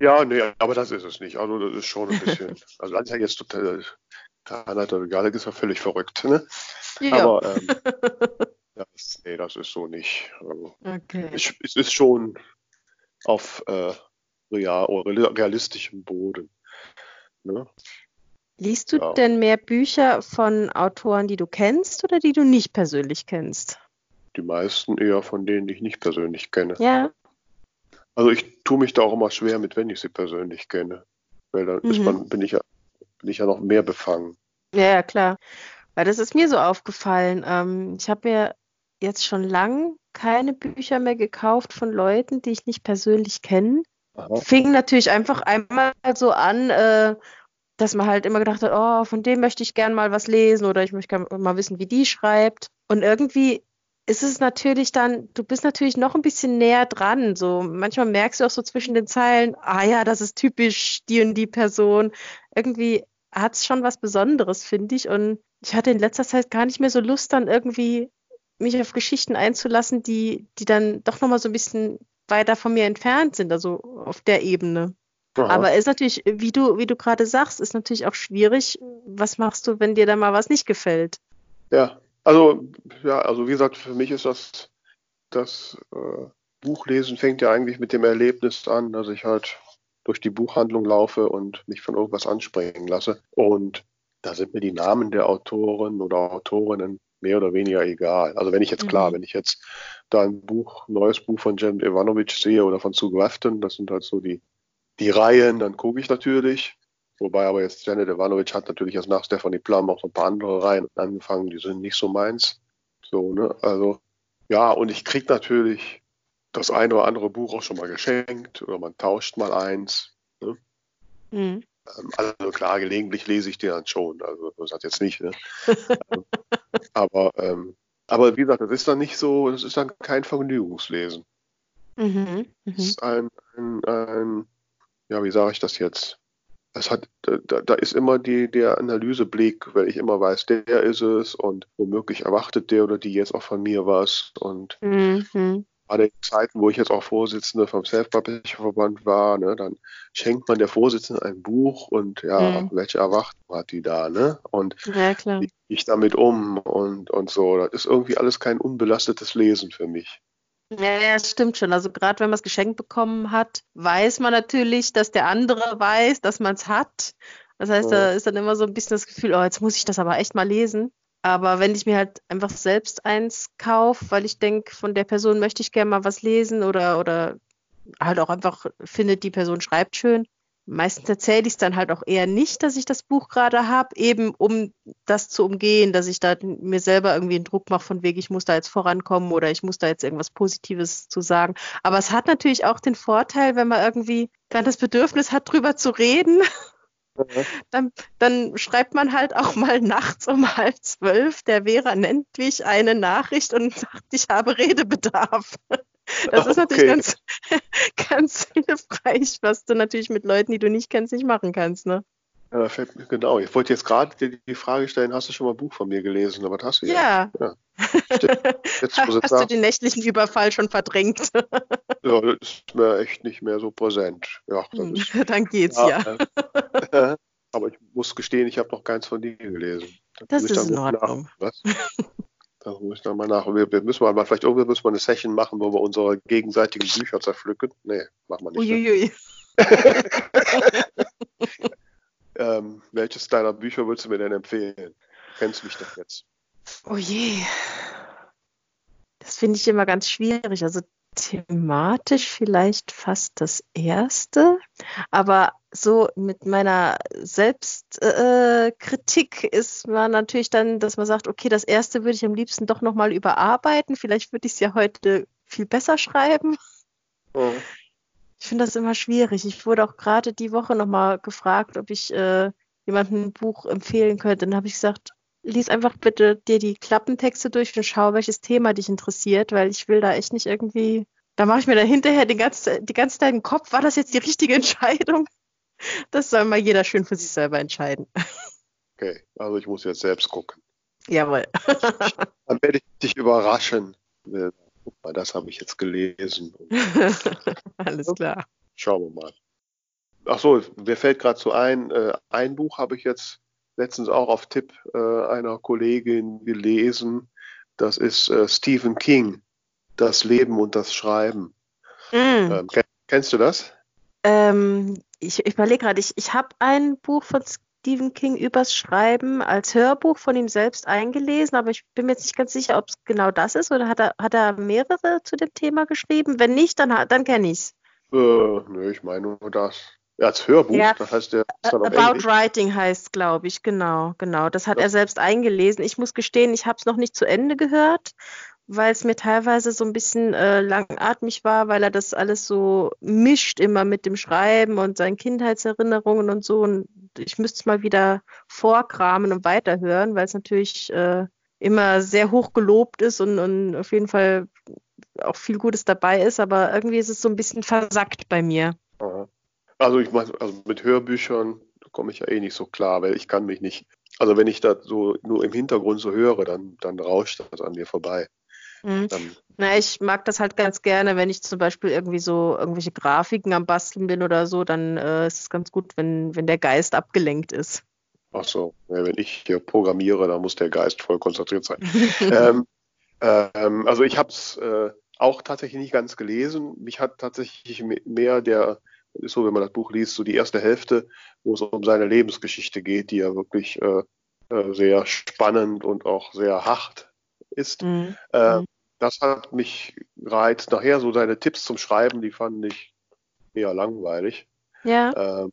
Ja, nee, aber das ist es nicht. Also das ist schon ein bisschen, also das ist ja jetzt total, durch die Galaxis ist ja völlig verrückt, ne? Ja. Aber ähm, das, nee, das ist so nicht. Also, okay. es, es, ist schon auf äh, real, realistischem Boden. Ne? Liest du ja. denn mehr Bücher von Autoren, die du kennst oder die du nicht persönlich kennst? Die meisten eher von denen, die ich nicht persönlich kenne. Ja. Also ich tue mich da auch immer schwer mit, wenn ich sie persönlich kenne. Weil dann mhm. man, bin, ich ja, bin ich ja noch mehr befangen. Ja, ja, klar. Weil das ist mir so aufgefallen. Ähm, ich habe mir jetzt schon lang keine Bücher mehr gekauft von Leuten, die ich nicht persönlich kenne. Fing natürlich einfach einmal so an, äh, dass man halt immer gedacht hat, oh, von dem möchte ich gern mal was lesen oder ich möchte mal wissen, wie die schreibt. Und irgendwie ist es natürlich dann, du bist natürlich noch ein bisschen näher dran. So manchmal merkst du auch so zwischen den Zeilen, ah ja, das ist typisch die und die Person. Irgendwie hat es schon was Besonderes, finde ich. Und ich hatte in letzter Zeit gar nicht mehr so Lust, dann irgendwie mich auf Geschichten einzulassen, die, die dann doch nochmal so ein bisschen weiter von mir entfernt sind, also auf der Ebene. Aha. Aber ist natürlich, wie du, wie du gerade sagst, ist natürlich auch schwierig. Was machst du, wenn dir da mal was nicht gefällt? Ja, also, ja, also wie gesagt, für mich ist das, das äh, Buchlesen fängt ja eigentlich mit dem Erlebnis an, dass ich halt durch die Buchhandlung laufe und mich von irgendwas anspringen lasse. Und da sind mir die Namen der Autoren oder Autorinnen mehr oder weniger egal. Also wenn ich jetzt, mhm. klar, wenn ich jetzt da ein Buch, ein neues Buch von Jem Ivanovic sehe oder von Sue Grafton, das sind halt so die, die Reihen, dann gucke ich natürlich. Wobei aber jetzt Janet Ivanovic hat natürlich erst nach Stephanie Plum auch so ein paar andere Reihen angefangen, die sind nicht so meins. So, ne? Also, ja, und ich kriege natürlich das eine oder andere Buch auch schon mal geschenkt oder man tauscht mal eins. Ne? Mhm. Ähm, also klar, gelegentlich lese ich die dann schon. Also das hat jetzt nicht. Ne? aber, ähm, aber wie gesagt, das ist dann nicht so, das ist dann kein Vergnügungslesen. Mhm, das mhm. ist ein, ein, ein, ja, wie sage ich das jetzt? Es hat, da, da ist immer die, der Analyseblick, weil ich immer weiß, der ist es und womöglich erwartet der oder die jetzt auch von mir was und mhm gerade in Zeiten, wo ich jetzt auch Vorsitzende vom Self-Publisher-Verband war, ne, dann schenkt man der Vorsitzenden ein Buch und ja, mhm. welche Erwartung hat die da, ne? Und ja, wie gehe ich damit um und, und so. Das ist irgendwie alles kein unbelastetes Lesen für mich. Ja, ja, stimmt schon. Also gerade wenn man es geschenkt bekommen hat, weiß man natürlich, dass der andere weiß, dass man es hat. Das heißt, ja. da ist dann immer so ein bisschen das Gefühl, oh, jetzt muss ich das aber echt mal lesen. Aber wenn ich mir halt einfach selbst eins kaufe, weil ich denke, von der Person möchte ich gerne mal was lesen oder, oder halt auch einfach finde, die Person schreibt schön. Meistens erzähle ich es dann halt auch eher nicht, dass ich das Buch gerade habe, eben um das zu umgehen, dass ich da mir selber irgendwie einen Druck mache von wegen, ich muss da jetzt vorankommen oder ich muss da jetzt irgendwas Positives zu sagen. Aber es hat natürlich auch den Vorteil, wenn man irgendwie dann das Bedürfnis hat, drüber zu reden dann, dann, schreibt man halt auch mal nachts um halb zwölf, der Vera nennt mich eine Nachricht und sagt, ich habe Redebedarf. Das ist natürlich okay. ganz, ganz hilfreich, was du natürlich mit Leuten, die du nicht kennst, nicht machen kannst. Ne? Ja, fällt mir genau. Ich wollte jetzt gerade die Frage stellen, hast du schon mal ein Buch von mir gelesen? Aber das hast du ja. Ja. ja. Jetzt, hast sagst, du den nächtlichen Überfall schon verdrängt? ja, das ist mir echt nicht mehr so präsent. Ja, dann, ist, dann geht's ja. ja. aber ich muss gestehen, ich habe noch keins von dir gelesen. Das, das ist in Ordnung. Da muss ich dann mal nach. Wir, wir müssen mal, vielleicht irgendwie müssen wir eine Session machen, wo wir unsere gegenseitigen Bücher zerpflücken. Nee, machen wir nicht. Ne? Uiuiui. Ne? Ähm, welches deiner Bücher würdest du mir denn empfehlen? Kennst du mich doch jetzt? Oh je. Das finde ich immer ganz schwierig. Also thematisch vielleicht fast das erste, aber so mit meiner Selbstkritik äh, ist man natürlich dann, dass man sagt, okay, das erste würde ich am liebsten doch nochmal überarbeiten. Vielleicht würde ich es ja heute viel besser schreiben. Oh. Ich finde das immer schwierig. Ich wurde auch gerade die Woche nochmal gefragt, ob ich äh, jemandem ein Buch empfehlen könnte. Dann habe ich gesagt, lies einfach bitte dir die Klappentexte durch und schau, welches Thema dich interessiert, weil ich will da echt nicht irgendwie. Da mache ich mir da hinterher die ganze, die ganze Zeit im Kopf, war das jetzt die richtige Entscheidung? Das soll mal jeder schön für sich selber entscheiden. Okay, also ich muss jetzt selbst gucken. Jawohl. Dann werde ich dich überraschen guck mal, das habe ich jetzt gelesen. Alles klar. Schauen wir mal. Ach so, mir fällt gerade so ein, äh, ein Buch habe ich jetzt letztens auch auf Tipp äh, einer Kollegin gelesen. Das ist äh, Stephen King, Das Leben und das Schreiben. Mm. Ähm, kennst du das? Ähm, ich, ich überlege gerade, ich, ich habe ein Buch von Stephen King übers Schreiben als Hörbuch von ihm selbst eingelesen, aber ich bin mir jetzt nicht ganz sicher, ob es genau das ist oder hat er, hat er mehrere zu dem Thema geschrieben? Wenn nicht, dann, dann kenne ich es. Äh, nö, ich meine nur das. Ja, als Hörbuch, Ja, das heißt, der About Writing heißt, glaube ich, genau, genau. Das hat Ja. er selbst eingelesen. Ich muss gestehen, ich habe es noch nicht zu Ende gehört, weil es mir teilweise so ein bisschen äh, langatmig war, weil er das alles so mischt immer mit dem Schreiben und seinen Kindheitserinnerungen und so. Und ich müsste es mal wieder vorkramen und weiterhören, weil es natürlich äh, immer sehr hoch gelobt ist und, und auf jeden Fall auch viel Gutes dabei ist, aber irgendwie ist es so ein bisschen versackt bei mir. Aha. Also ich meine, also mit Hörbüchern komme ich ja eh nicht so klar, weil ich kann mich nicht, also wenn ich das so nur im Hintergrund so höre, dann, dann rauscht das an mir vorbei. Mhm. Na, ich mag das halt ganz gerne, wenn ich zum Beispiel irgendwie so irgendwelche Grafiken am Basteln bin oder so, dann äh, ist es ganz gut, wenn, wenn der Geist abgelenkt ist. ach so, ja, wenn ich hier programmiere, dann muss der Geist voll konzentriert sein. ähm, ähm, also ich habe es äh, auch tatsächlich nicht ganz gelesen. Mich hat tatsächlich me- mehr der, ist so, wenn man das Buch liest, so die erste Hälfte, wo es um seine Lebensgeschichte geht, die ja wirklich äh, äh, sehr spannend und auch sehr hart ist. Mhm. Äh, Mhm. das hat mich gereizt. Nachher so seine Tipps zum Schreiben, die fand ich eher langweilig. Ja, Ähm,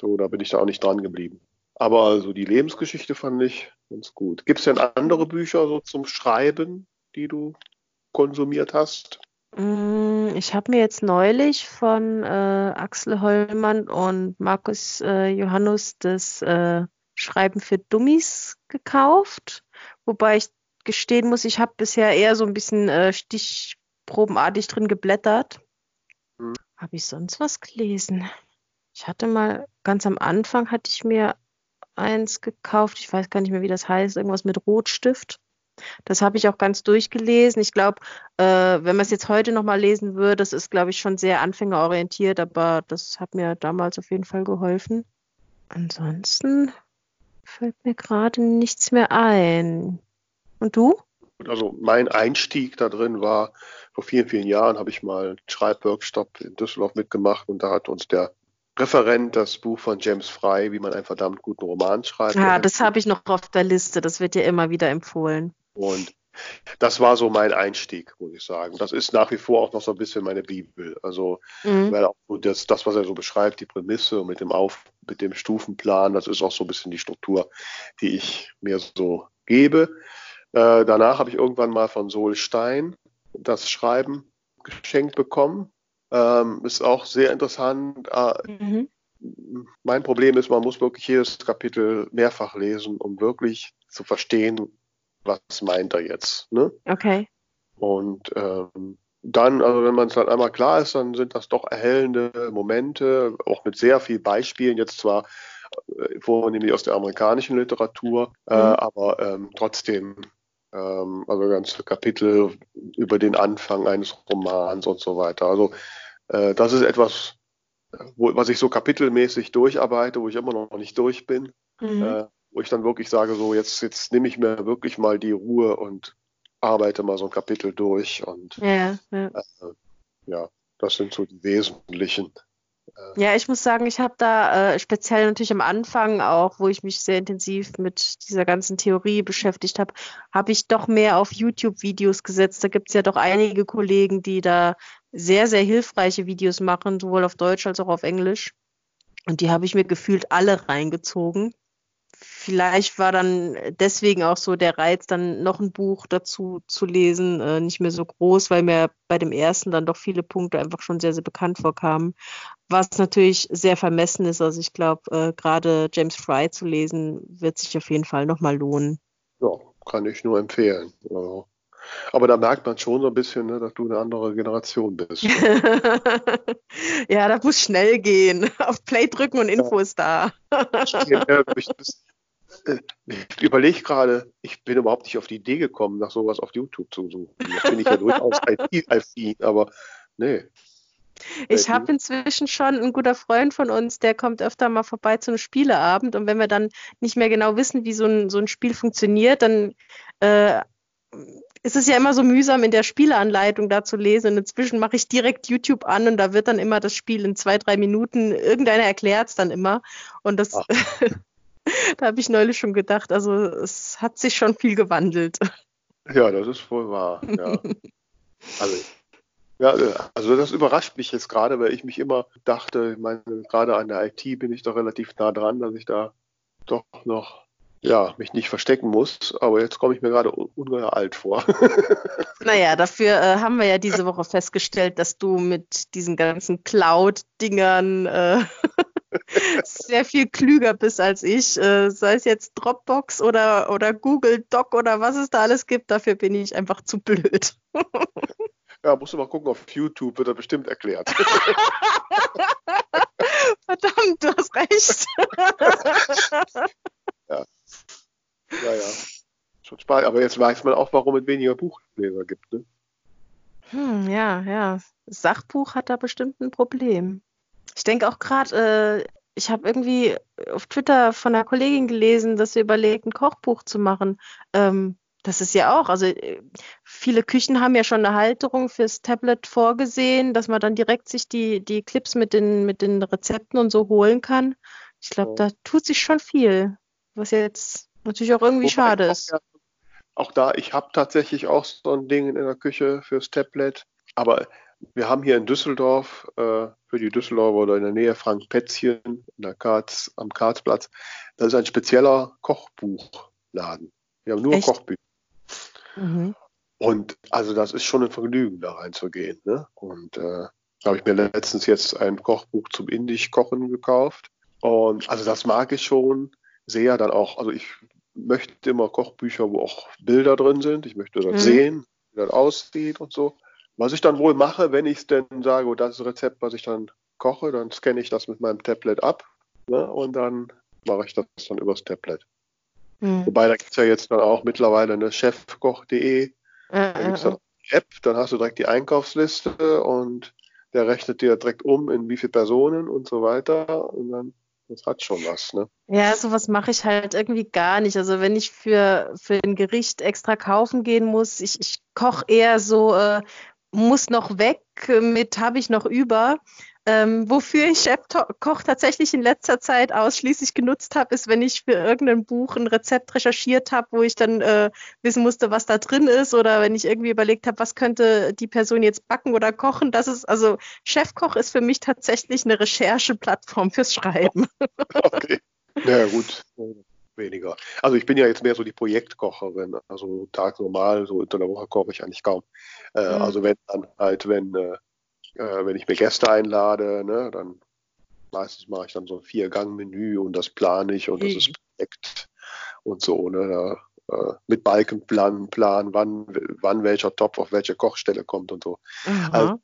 so, da bin ich da auch nicht dran geblieben. Aber so die Lebensgeschichte fand ich ganz gut. Gibt es denn andere Bücher so zum Schreiben, die du konsumiert hast? Mm, ich habe mir jetzt neulich von äh, Axel Hollmann und Markus äh, Johannus das äh, Schreiben für Dummies gekauft, wobei ich gestehen muss, ich habe bisher eher so ein bisschen äh, stichprobenartig drin geblättert. Mhm. Habe ich sonst was gelesen? Ich hatte mal ganz am Anfang hatte ich mir eins gekauft, ich weiß gar nicht mehr, wie das heißt, irgendwas mit Rotstift. Das habe ich auch ganz durchgelesen. Ich glaube, äh, wenn man es jetzt heute nochmal lesen würde, das ist, glaube ich, schon sehr anfängerorientiert, aber das hat mir damals auf jeden Fall geholfen. Ansonsten fällt mir gerade nichts mehr ein. Und du? Also mein Einstieg da drin war, vor vielen, vielen Jahren habe ich mal einen Schreibworkshop in Düsseldorf mitgemacht und da hat uns der Referent das Buch von James Fry, wie man einen verdammt guten Roman schreibt. Ja, das habe ich noch auf der Liste. Das wird ja immer wieder empfohlen. Und das war so mein Einstieg, muss ich sagen. Das ist nach wie vor auch noch so ein bisschen meine Bibel. Also, Mhm. weil auch so das, das, was er so beschreibt, die Prämisse und mit dem Auf, mit dem Stufenplan, das ist auch so ein bisschen die Struktur, die ich mir so gebe. Äh, danach habe ich irgendwann mal von Sol Stein das Schreiben geschenkt bekommen. Ähm, ist auch sehr interessant. Äh, Mhm. mein Problem ist, man muss wirklich jedes Kapitel mehrfach lesen, um wirklich zu verstehen, was meint er jetzt. Ne? Okay. Und ähm, dann, also wenn man es dann einmal klar ist, dann sind das doch erhellende Momente, auch mit sehr viel Beispielen, jetzt zwar äh, vornehmlich aus der amerikanischen Literatur, äh, Mhm. aber ähm, trotzdem, ähm, also ganze Kapitel über den Anfang eines Romans und so weiter. Also äh, das ist etwas, wo, was ich so kapitelmäßig durcharbeite, wo ich immer noch nicht durch bin Mhm. Äh, wo ich dann wirklich sage, so jetzt, jetzt nehme ich mir wirklich mal die Ruhe und arbeite mal so ein Kapitel durch und Ja, ja. ja, das sind so die wesentlichen. Ja, ich muss sagen, ich habe da äh, speziell natürlich am Anfang auch, wo ich mich sehr intensiv mit dieser ganzen Theorie beschäftigt habe, habe ich doch mehr auf YouTube-Videos gesetzt. Da gibt es ja doch einige Kollegen, die da sehr, sehr hilfreiche Videos machen, sowohl auf Deutsch als auch auf Englisch. Und die habe ich mir gefühlt alle reingezogen. Vielleicht war dann deswegen auch so der Reiz, dann noch ein Buch dazu zu lesen, äh, nicht mehr so groß, weil mir bei dem ersten dann doch viele Punkte einfach schon sehr, sehr bekannt vorkamen. Was natürlich sehr vermessen ist. Also ich glaube, äh, gerade James Fry zu lesen, wird sich auf jeden Fall nochmal lohnen. Ja, kann ich nur empfehlen. Ja. Aber da merkt man schon so ein bisschen, ne, dass du eine andere Generation bist. ja, das muss schnell gehen. Auf Play drücken und Info ist da. ich äh, ich überlege gerade, ich bin überhaupt nicht auf die Idee gekommen, nach sowas auf YouTube zu suchen. Das bin ich ja durchaus IT-affin, aber nee. Ich habe inzwischen schon einen guter Freund von uns, der kommt öfter mal vorbei zu einem Spieleabend und wenn wir dann nicht mehr genau wissen, wie so ein, so ein Spiel funktioniert, dann äh, ist es ja immer so mühsam, in der Spieleanleitung da zu lesen. Und inzwischen mache ich direkt YouTube an und da wird dann immer das Spiel in zwei, drei Minuten, irgendeiner erklärt es dann immer. Und das, da habe ich neulich schon gedacht, also es hat sich schon viel gewandelt. Ja, das ist wohl wahr. Ja. also, ja, also das überrascht mich jetzt gerade, weil ich mich immer dachte, ich meine, gerade an der IT bin ich doch relativ nah dran, dass ich da doch noch ja, mich nicht verstecken muss, aber jetzt komme ich mir gerade ungeheuer alt vor. naja, dafür äh, haben wir ja diese Woche festgestellt, dass du mit diesen ganzen Cloud-Dingern äh, sehr viel klüger bist als ich. Äh, sei es jetzt Dropbox oder, oder Google Doc oder was es da alles gibt, dafür bin ich einfach zu blöd. ja, musst du mal gucken, auf YouTube wird er bestimmt erklärt. Verdammt, du hast recht. ja. Ja, ja. Schon spannend. Aber jetzt weiß man auch, warum es weniger Buchleser gibt. Ne? Hm, ja, ja. Das Sachbuch hat da bestimmt ein Problem. Ich denke auch gerade, äh, ich habe irgendwie auf Twitter von einer Kollegin gelesen, dass sie überlegt, ein Kochbuch zu machen. Ähm, das ist ja auch, also äh, viele Küchen haben ja schon eine Halterung fürs Tablet vorgesehen, dass man dann direkt sich die, die Clips mit den, mit den Rezepten und so holen kann. Ich glaube, oh. da tut sich schon viel, was jetzt natürlich auch irgendwie Wobei schade ist. Auch, ja, auch da, ich habe tatsächlich auch so ein Ding in der Küche fürs Tablet, aber wir haben hier in Düsseldorf, äh, für die Düsseldorfer oder in der Nähe Frank Pätzchen in der Karz, am Karzplatz, das ist ein spezieller Kochbuchladen. Wir haben nur Echt? Kochbücher. Mhm. Und also das ist schon ein Vergnügen, da reinzugehen. Ne? Und äh, da habe ich mir letztens jetzt ein Kochbuch zum Indisch-Kochen gekauft. Und also das mag ich schon sehr. Dann auch, also ich möchte immer Kochbücher, wo auch Bilder drin sind. Ich möchte das mhm. sehen, wie das aussieht und so. Was ich dann wohl mache, wenn ich es denn sage, oh, das ist das Rezept, was ich dann koche, dann scanne ich das mit meinem Tablet ab ne, und dann mache ich das dann übers Tablet. Mhm. Wobei, da gibt es ja jetzt dann auch mittlerweile eine chefkoch.de, da gibt es dann eine App, dann hast du direkt die Einkaufsliste und der rechnet dir direkt um, in wie viele Personen und so weiter und dann das hat schon was, ne? Ja, sowas mache ich halt irgendwie gar nicht. Also wenn ich für, für ein Gericht extra kaufen gehen muss, ich, ich koche eher so, äh, muss noch weg mit habe ich noch über. Ähm, wofür ich Chefkoch tatsächlich in letzter Zeit ausschließlich genutzt habe, ist, wenn ich für irgendein Buch ein Rezept recherchiert habe, wo ich dann äh, wissen musste, was da drin ist, oder wenn ich irgendwie überlegt habe, was könnte die Person jetzt backen oder kochen. Das ist also Chefkoch ist für mich tatsächlich eine Rechercheplattform fürs Schreiben. Okay. Ja gut weniger. Also ich bin ja jetzt mehr so die Projektkocherin. Also tags normal, so unter der Woche koche ich eigentlich kaum. Äh, mhm. Also wenn dann halt, wenn, äh, äh, wenn ich mir Gäste einlade, ne, dann meistens mache ich dann so ein Vier-Gang-Menü und das plane ich und mhm. das ist Projekt und so, ne? Da, äh, mit Balkenplan, Plan, wann, wann welcher Topf auf welche Kochstelle kommt und so. Mhm. Also,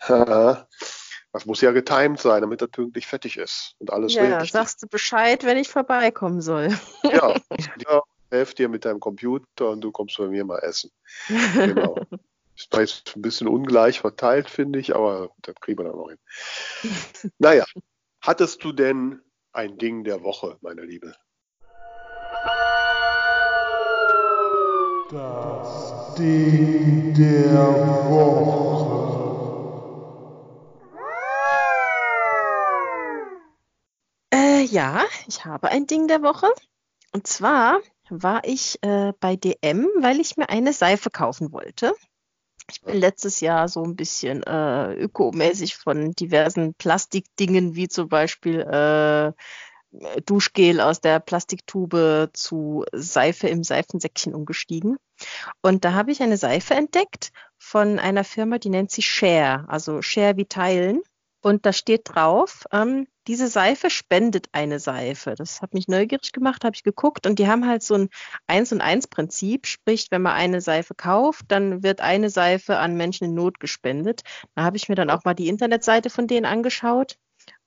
Das muss ja getimed sein, damit er pünktlich fertig ist und alles ja, richtig. Ja, sagst du Bescheid, wenn ich vorbeikommen soll. Ja, ja helf dir mit deinem Computer und du kommst bei mir mal essen. Genau. Ist jetzt ein bisschen ungleich verteilt, finde ich, aber das kriegen wir dann noch hin. Naja, hattest du denn ein Ding der Woche, meine Liebe? Das Ding der Woche. Ja, ich habe ein Ding der Woche. Und zwar war ich äh, bei DM, weil ich mir eine Seife kaufen wollte. Ich bin letztes Jahr so ein bisschen äh, ökomäßig von diversen Plastikdingen, wie zum Beispiel äh, Duschgel aus der Plastiktube zu Seife im Seifensäckchen umgestiegen. Und da habe ich eine Seife entdeckt von einer Firma, die nennt sich Share, also Share wie Teilen. Und da steht drauf, ähm, diese Seife spendet eine Seife. Das hat mich neugierig gemacht, habe ich geguckt und die haben halt so ein Eins und Eins Prinzip, sprich, wenn man eine Seife kauft, dann wird eine Seife an Menschen in Not gespendet. Da habe ich mir dann auch mal die Internetseite von denen angeschaut.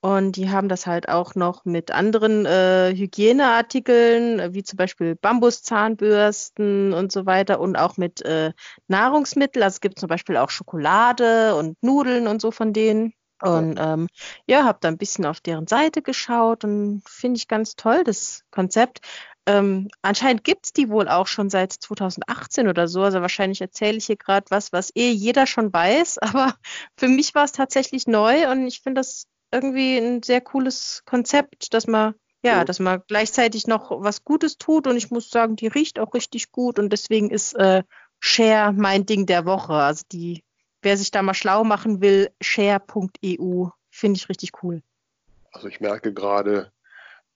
Und die haben das halt auch noch mit anderen äh, Hygieneartikeln, wie zum Beispiel Bambuszahnbürsten und so weiter und auch mit äh, Nahrungsmitteln. Also es gibt zum Beispiel auch Schokolade und Nudeln und so von denen. Und ähm, ja, habe da ein bisschen auf deren Seite geschaut und finde ich ganz toll, das Konzept. Ähm, anscheinend gibt es die wohl auch schon seit 2018 oder so. Also wahrscheinlich erzähle ich hier gerade was, was eh jeder schon weiß. Aber für mich war es tatsächlich neu und ich finde das irgendwie ein sehr cooles Konzept, dass man ja, dass man gleichzeitig noch was Gutes tut und ich muss sagen, die riecht auch richtig gut und deswegen ist äh, Share mein Ding der Woche. Also die, wer sich da mal schlau machen will, share.eu, finde ich richtig cool. Also ich merke gerade,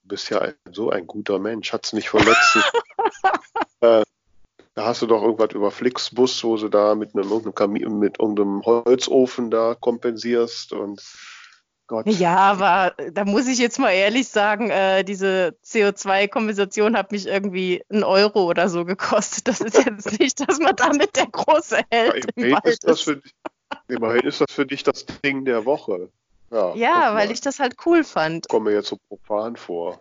du bist ja ein, so ein guter Mensch, hat's nicht verletzt. äh, da hast du doch irgendwas über Flixbus, wo du da mit einem, irgendeinem Kamin, mit irgendeinem Holzofen da kompensierst und Gott. Ja, aber da muss ich jetzt mal ehrlich sagen, äh, diese CO2-Kompensation hat mich irgendwie einen Euro oder so gekostet. Das ist jetzt nicht, dass man damit der große Ja, Held im immerhin, Wald ist das für, dich- immerhin ist das für dich das Ding der Woche. Ja, Ja, weil ich das halt cool fand. komme jetzt so profan vor.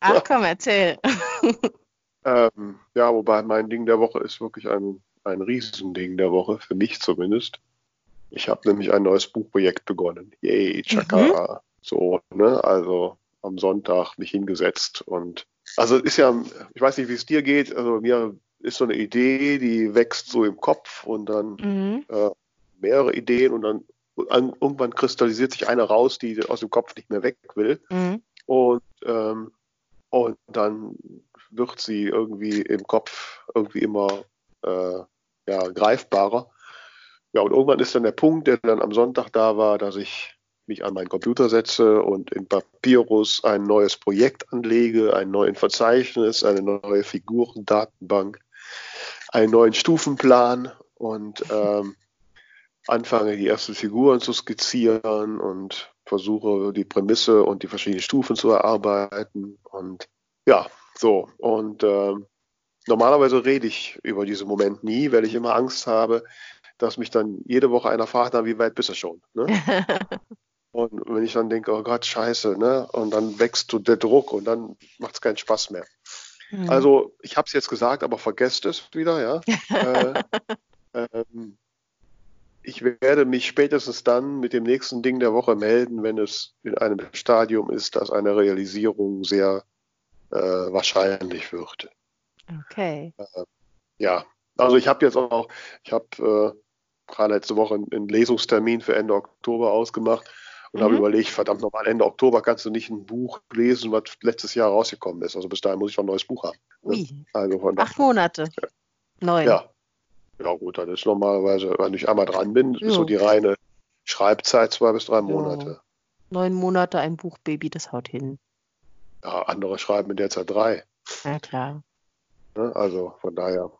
Ach komm, erzähl. Ähm, ja, wobei mein Ding der Woche ist wirklich ein, ein Riesending der Woche, für mich zumindest. Ich habe nämlich ein neues Buchprojekt begonnen. Yay, Chaka. So, ne? Also am Sonntag mich hingesetzt und also ist ja, ich weiß nicht, wie es dir geht, also mir ist so eine Idee, die wächst so im Kopf und dann Mhm. äh, mehrere Ideen und dann an, irgendwann kristallisiert sich eine raus, die aus dem Kopf nicht mehr weg will. Mhm. Und, ähm, und dann wird sie irgendwie im Kopf irgendwie immer äh, ja, greifbarer. Ja, und irgendwann ist dann der Punkt, der dann am Sonntag da war, dass ich mich an meinen Computer setze und in Papyrus ein neues Projekt anlege, ein neues Verzeichnis, eine neue Figurendatenbank, einen neuen Stufenplan und ähm, anfange, die ersten Figuren zu skizzieren und versuche, die Prämisse und die verschiedenen Stufen zu erarbeiten. Und ja, so. Und ähm, normalerweise rede ich über diesen Moment nie, weil ich immer Angst habe, dass mich dann jede Woche einer fragt, na, wie weit bist du schon? Ne? Und wenn ich dann denke, oh Gott, scheiße, ne? Und dann wächst so der Druck und dann macht es keinen Spaß mehr. Mhm. Also, ich habe es jetzt gesagt, aber vergesst es wieder, ja. äh, ähm, ich werde mich spätestens dann mit dem nächsten Ding der Woche melden, wenn es in einem Stadium ist, dass eine Realisierung sehr äh, wahrscheinlich wird. Okay. Ja, also ich habe jetzt auch, ich habe äh, gerade letzte Woche einen, Lesungstermin für Ende Oktober ausgemacht und Mhm. habe überlegt, verdammt nochmal, Ende Oktober kannst du nicht ein Buch lesen, was letztes Jahr rausgekommen ist. Also bis dahin muss ich schon ein neues Buch haben. ne? Also von acht Monate. Neun. Ja. Ja gut, das ist normalerweise, wenn ich einmal dran bin, ist Ja. so die reine Schreibzeit zwei bis drei Monate. Neun Monate ein Buchbaby, das haut hin. Ja, andere schreiben in der Zeit drei. Ja, klar. Ne? Also von daher.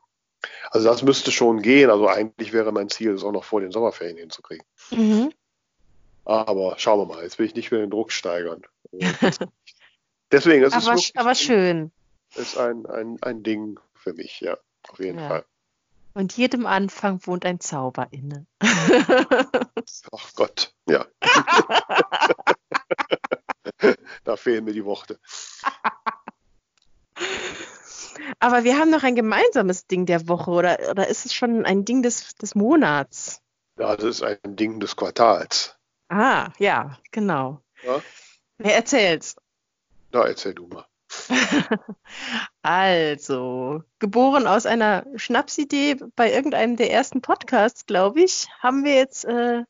Also das müsste schon gehen. Also eigentlich wäre mein Ziel, es auch noch vor den Sommerferien hinzukriegen. Mhm. Aber schauen wir mal, jetzt will ich nicht mehr den Druck steigern. Deswegen, es ist, Aber, wirklich aber schön. ist ein, ein, ein Ding für mich, ja, auf jeden Ja. Fall. Und jedem Anfang wohnt ein Zauber inne. Ach Gott, ja. da fehlen mir die Worte. Aber wir haben noch ein gemeinsames Ding der Woche, oder, oder ist es schon ein Ding des, des Monats? Ja, das ist ein Ding des Quartals. Ah, ja, genau. Ja? Wer erzählt's? Da erzähl du mal. Also, geboren aus einer Schnapsidee bei irgendeinem der ersten Podcasts, glaube ich, haben wir jetzt äh,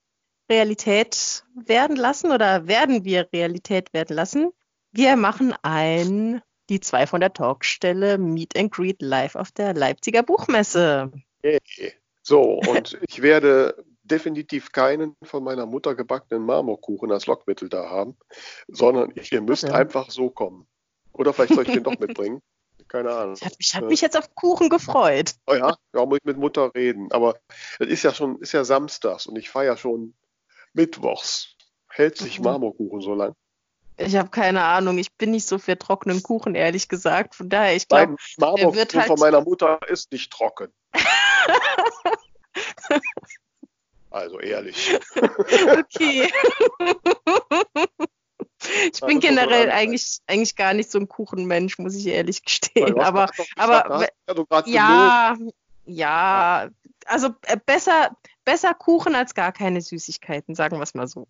Realität werden lassen oder werden wir Realität werden lassen. Wir machen ein die zwei von der Talkstelle Meet and Greet live auf der Leipziger Buchmesse. Yay. So, und ich werde definitiv keinen von meiner Mutter gebackenen Marmorkuchen als Lockmittel da haben, sondern ihr müsst denn? einfach so kommen. Oder vielleicht soll ich den doch mitbringen. Keine Ahnung. Ich habe hab mich jetzt auf Kuchen gefreut. Oh ja, ja, muss ich mit Mutter reden. Aber es ist ja schon, ist ja samstags und ich feiere schon mittwochs. Hält sich Mhm. Marmorkuchen so lang? Ich habe keine Ahnung. Ich bin nicht so für trockenen Kuchen, ehrlich gesagt. Von daher, ich glaube, Marmorkuchen wird halt- von meiner Mutter ist nicht trocken. also ehrlich. okay. ich bin man generell eigentlich, eigentlich gar nicht so ein Kuchenmensch, muss ich ehrlich gestehen. Aber aber ja, ja, also äh, besser, besser Kuchen als gar keine Süßigkeiten, sagen wir es mal so.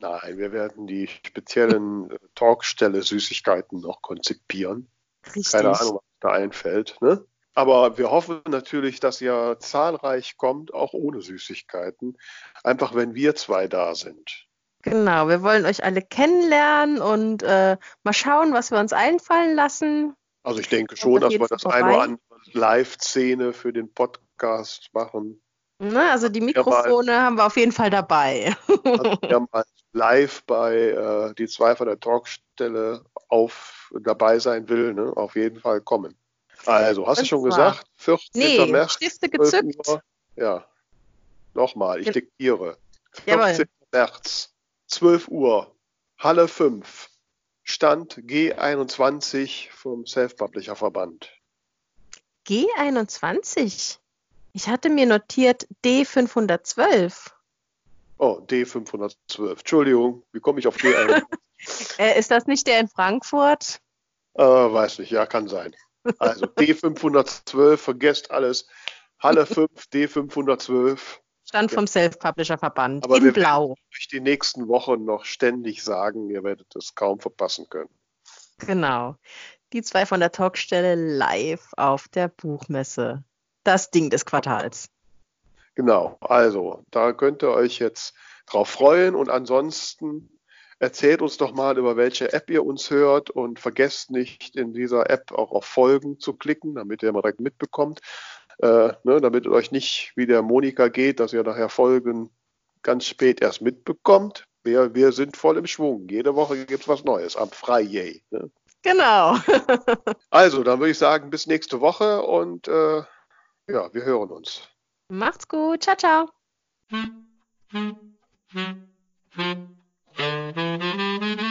Nein, wir werden die speziellen äh, Talkstelle Süßigkeiten noch konzipieren. Richtig. Keine Ahnung, was da einfällt. Ne? Aber wir hoffen natürlich, dass ihr zahlreich kommt, auch ohne Süßigkeiten. Einfach wenn wir zwei da sind. Genau, wir wollen euch alle kennenlernen und äh, mal schauen, was wir uns einfallen lassen. Also ich denke schon, dass wir das eine oder andere Live-Szene für den Podcast machen. Ne, also die Mikrofone ja, haben wir auf jeden Fall dabei. Wir mal live bei äh, die zwei von der Talkstelle auf dabei sein will, ne, auf jeden Fall kommen. Also, hast Und du schon gesagt? 14. Nee, März. Stifte gezückt. Uhr. Ja. Nochmal, ich diktiere. 14. Jawohl. März, 12 Uhr, Halle 5, Stand G21 vom Self-Publisher Verband. G21? Ich hatte mir notiert D512. Oh, D512. Entschuldigung, wie komme ich auf D1? äh, ist das nicht der in Frankfurt? Äh, weiß nicht, ja, kann sein. Also D512, vergesst alles. Halle 5, D512. Stand vom Self-Publisher-Verband in wir Blau. Euch die nächsten Wochen noch ständig sagen, ihr werdet es kaum verpassen können. Genau. Die zwei von der Talkstelle live auf der Buchmesse das Ding des Quartals. Genau, also da könnt ihr euch jetzt drauf freuen und ansonsten erzählt uns doch mal, über welche App ihr uns hört und vergesst nicht in dieser App auch auf Folgen zu klicken, damit ihr mal direkt mitbekommt, äh, ne, damit es euch nicht wie der Monika geht, dass ihr nachher Folgen ganz spät erst mitbekommt. Wir, wir sind voll im Schwung. Jede Woche gibt es was Neues am Friday. Ne? Genau. also, dann würde ich sagen, bis nächste Woche und äh, ja, wir hören uns. Macht's gut. Ciao, ciao. Thank you.